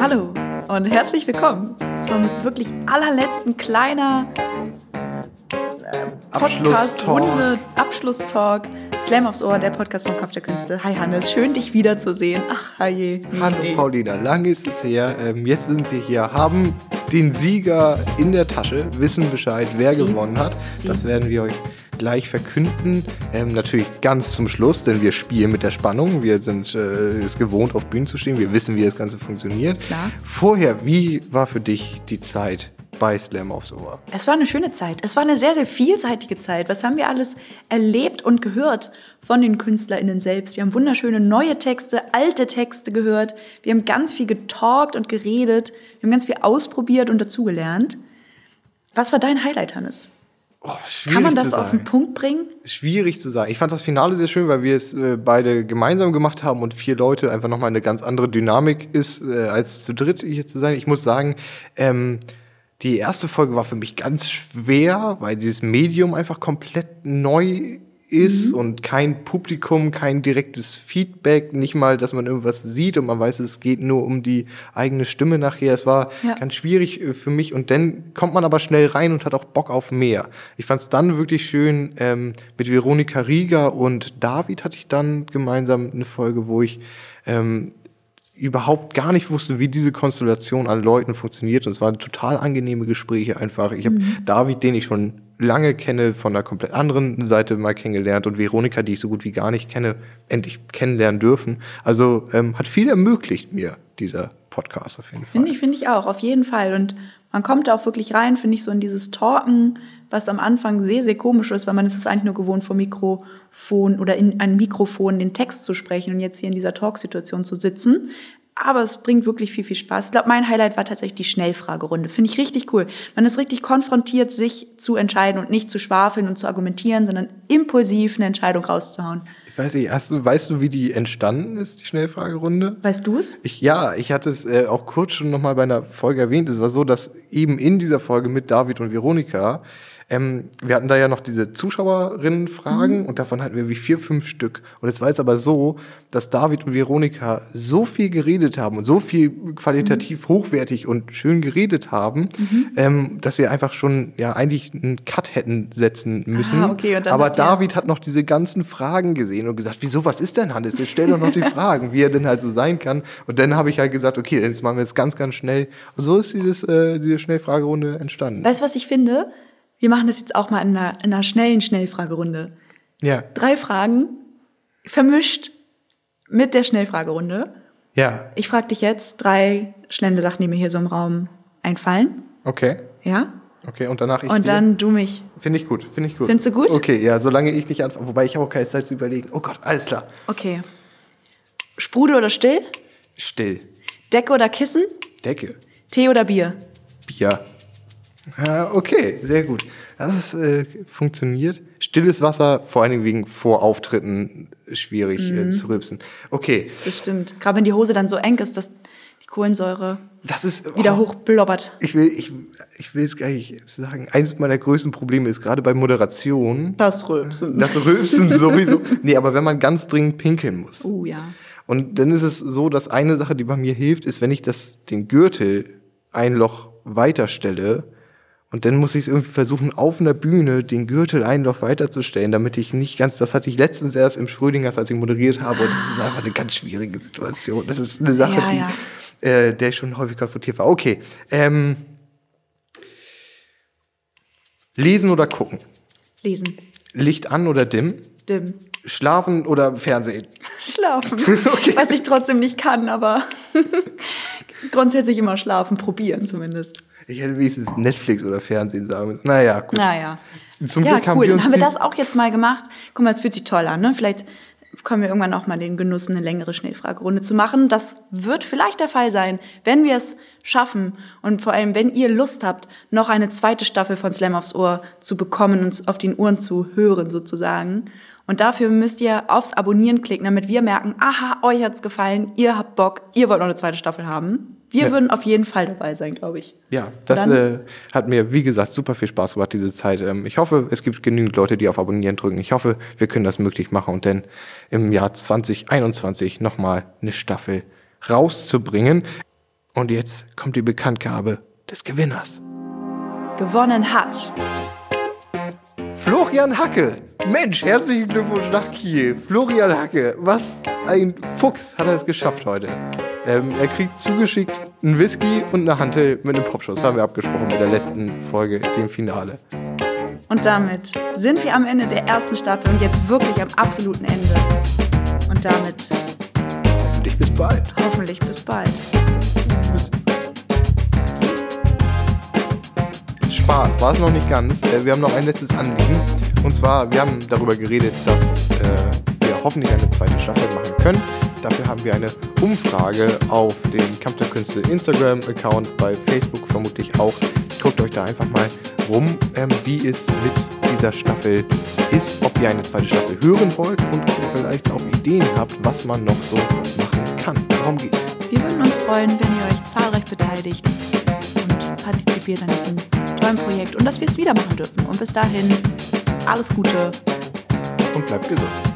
Hallo und herzlich willkommen zum wirklich allerletzten kleiner äh, Podcast-Runde, Abschlusstalk. Slam aufs Ohr, der Podcast vom Kopf der Künste. Hi Hannes, schön dich wiederzusehen. Ach, hi. Hallo Paulina, lange ist es her. Ähm, jetzt sind wir hier, haben den Sieger in der Tasche, wissen Bescheid, wer Sie. gewonnen hat. Sie. Das werden wir euch gleich verkünden. Ähm, natürlich ganz zum Schluss, denn wir spielen mit der Spannung. Wir sind äh, es gewohnt, auf Bühnen zu stehen. Wir wissen, wie das Ganze funktioniert. Klar. Vorher, wie war für dich die Zeit bei Slam aufs Ohr? Es war eine schöne Zeit. Es war eine sehr, sehr vielseitige Zeit. Was haben wir alles erlebt und gehört von den KünstlerInnen selbst? Wir haben wunderschöne neue Texte, alte Texte gehört. Wir haben ganz viel getalkt und geredet. Wir haben ganz viel ausprobiert und dazugelernt. Was war dein Highlight, Hannes? Oh, Kann man das auf den Punkt bringen? Schwierig zu sagen. Ich fand das Finale sehr schön, weil wir es äh, beide gemeinsam gemacht haben und vier Leute einfach nochmal eine ganz andere Dynamik ist, äh, als zu dritt hier zu sein. Ich muss sagen, ähm, die erste Folge war für mich ganz schwer, weil dieses Medium einfach komplett neu ist mhm. und kein Publikum, kein direktes Feedback, nicht mal, dass man irgendwas sieht und man weiß, es geht nur um die eigene Stimme nachher. Es war ja. ganz schwierig äh, für mich und dann kommt man aber schnell rein und hat auch Bock auf mehr. Ich fand es dann wirklich schön, ähm, mit Veronika Rieger und David hatte ich dann gemeinsam eine Folge, wo ich ähm, überhaupt gar nicht wusste, wie diese Konstellation an Leuten funktioniert. Und es waren total angenehme Gespräche einfach. Ich habe mhm. David, den ich schon lange kenne, von einer komplett anderen Seite mal kennengelernt und Veronika, die ich so gut wie gar nicht kenne, endlich kennenlernen dürfen. Also ähm, hat viel ermöglicht mir dieser Podcast auf jeden Fall. Finde ich, finde ich auch, auf jeden Fall. Und man kommt da auch wirklich rein, finde ich, so in dieses Talken, was am Anfang sehr, sehr komisch ist, weil man ist es eigentlich nur gewohnt, vor Mikrofon oder in ein Mikrofon den Text zu sprechen und jetzt hier in dieser Talksituation zu sitzen. Aber es bringt wirklich viel, viel Spaß. Ich glaube, mein Highlight war tatsächlich die Schnellfragerunde. Finde ich richtig cool. Man ist richtig konfrontiert, sich zu entscheiden und nicht zu schwafeln und zu argumentieren, sondern impulsiv eine Entscheidung rauszuhauen. Ich weiß nicht, hast du, weißt du, wie die entstanden ist, die Schnellfragerunde? Weißt du es? ja, ich hatte es äh, auch kurz schon nochmal bei einer Folge erwähnt. Es war so, dass eben in dieser Folge mit David und Veronika ähm, wir hatten da ja noch diese Zuschauerinnen-Fragen mhm. und davon hatten wir wie vier, fünf Stück. Und es war jetzt aber so, dass David und Veronika so viel geredet haben und so viel qualitativ mhm. hochwertig und schön geredet haben, mhm. ähm, dass wir einfach schon ja eigentlich einen Cut hätten setzen müssen. Ah, okay. aber hat, David hat noch diese ganzen Fragen gesehen und gesagt, wieso, was ist denn Hannes? Jetzt stell doch noch die Fragen, wie er denn halt so sein kann. Und dann habe ich halt gesagt, okay, jetzt machen wir es ganz, ganz schnell. Und so ist dieses, äh, diese Schnellfragerunde entstanden. Weißt du, was ich finde? Wir machen das jetzt auch mal in einer, in einer schnellen Schnellfragerunde. Ja. Drei Fragen vermischt mit der Schnellfragerunde. Ja. Ich frage dich jetzt drei schnelle Sachen, die mir hier so im Raum einfallen. Okay. Ja? Okay, und danach ich Und dann du mich. Finde ich gut, finde ich gut. Findest du gut? Okay, ja, solange ich dich anfange. Wobei ich auch keine Zeit zu überlegen. Oh Gott, alles klar. Okay. Sprudel oder still? Still. Decke oder Kissen? Decke. Tee oder Bier? Bier. Okay, sehr gut. Das äh, funktioniert. Stilles Wasser, vor allen Dingen wegen Vorauftritten, schwierig äh, mhm. äh, zu rübsen. Okay. Das stimmt. Gerade wenn die Hose dann so eng ist, dass die Kohlensäure das ist, wieder oh, hochblobbert. Ich will, ich, ich will es gar nicht sagen. Eines meiner größten Probleme ist gerade bei Moderation. Das Rülpsen. Das Rülpsen sowieso. Nee, aber wenn man ganz dringend pinkeln muss. Oh ja. Und dann ist es so, dass eine Sache, die bei mir hilft, ist, wenn ich das, den Gürtel ein Loch weiterstelle, und dann muss ich es irgendwie versuchen, auf einer Bühne den Gürtel ein Loch weiterzustellen, damit ich nicht ganz, das hatte ich letztens erst im Schrödingers, als ich moderiert habe, und das ist einfach eine ganz schwierige Situation. Das ist eine Sache, ja, ja. die, äh, der ich schon häufig konfrontiert war. Okay. Ähm, lesen oder gucken? Lesen. Licht an oder dimm? Dimm. Schlafen oder Fernsehen? Schlafen. okay. Was ich trotzdem nicht kann, aber grundsätzlich immer schlafen, probieren zumindest. Ich hätte wenigstens Netflix oder Fernsehen sagen müssen. Naja, gut. Naja. Zum ja, Glück haben cool. wir uns Dann haben wir das auch jetzt mal gemacht. Guck mal, es fühlt sich toll an. Ne? Vielleicht kommen wir irgendwann auch mal den Genuss, eine längere Schnellfragerunde zu machen. Das wird vielleicht der Fall sein, wenn wir es schaffen und vor allem, wenn ihr Lust habt, noch eine zweite Staffel von Slam aufs Ohr zu bekommen und auf den Ohren zu hören sozusagen. Und dafür müsst ihr aufs Abonnieren klicken, damit wir merken, aha, euch hat's gefallen, ihr habt Bock, ihr wollt noch eine zweite Staffel haben. Wir ja. würden auf jeden Fall dabei sein, glaube ich. Ja, das äh, hat mir, wie gesagt, super viel Spaß gemacht, diese Zeit. Ähm, ich hoffe, es gibt genügend Leute, die auf Abonnieren drücken. Ich hoffe, wir können das möglich machen und dann im Jahr 2021 nochmal eine Staffel rauszubringen. Und jetzt kommt die Bekanntgabe des Gewinners. Gewonnen hat Florian Hacke. Mensch, herzlichen Glückwunsch nach Kiel. Florian Hacke, was ein Fuchs hat er es geschafft heute. Ähm, er kriegt zugeschickt einen Whisky und eine Hantel mit einem Popschuss. Haben wir abgesprochen mit der letzten Folge, dem Finale. Und damit sind wir am Ende der ersten Staffel und jetzt wirklich am absoluten Ende. Und damit hoffentlich bis bald. Hoffentlich bis bald. Spaß war es noch nicht ganz. Äh, wir haben noch ein letztes Anliegen. Und zwar, wir haben darüber geredet, dass äh, wir hoffentlich eine zweite Staffel machen können. Dafür haben wir eine Umfrage auf dem Kampf der Künste Instagram-Account, bei Facebook vermutlich auch. Guckt euch da einfach mal rum, ähm, wie es mit dieser Staffel ist, ob ihr eine zweite Staffel hören wollt und ob ihr vielleicht auch Ideen habt, was man noch so machen kann. Darum geht's. Wir würden uns freuen, wenn ihr euch zahlreich beteiligt und partizipiert an diesem tollen Projekt und dass wir es wieder machen dürfen. Und bis dahin, alles Gute und bleibt gesund.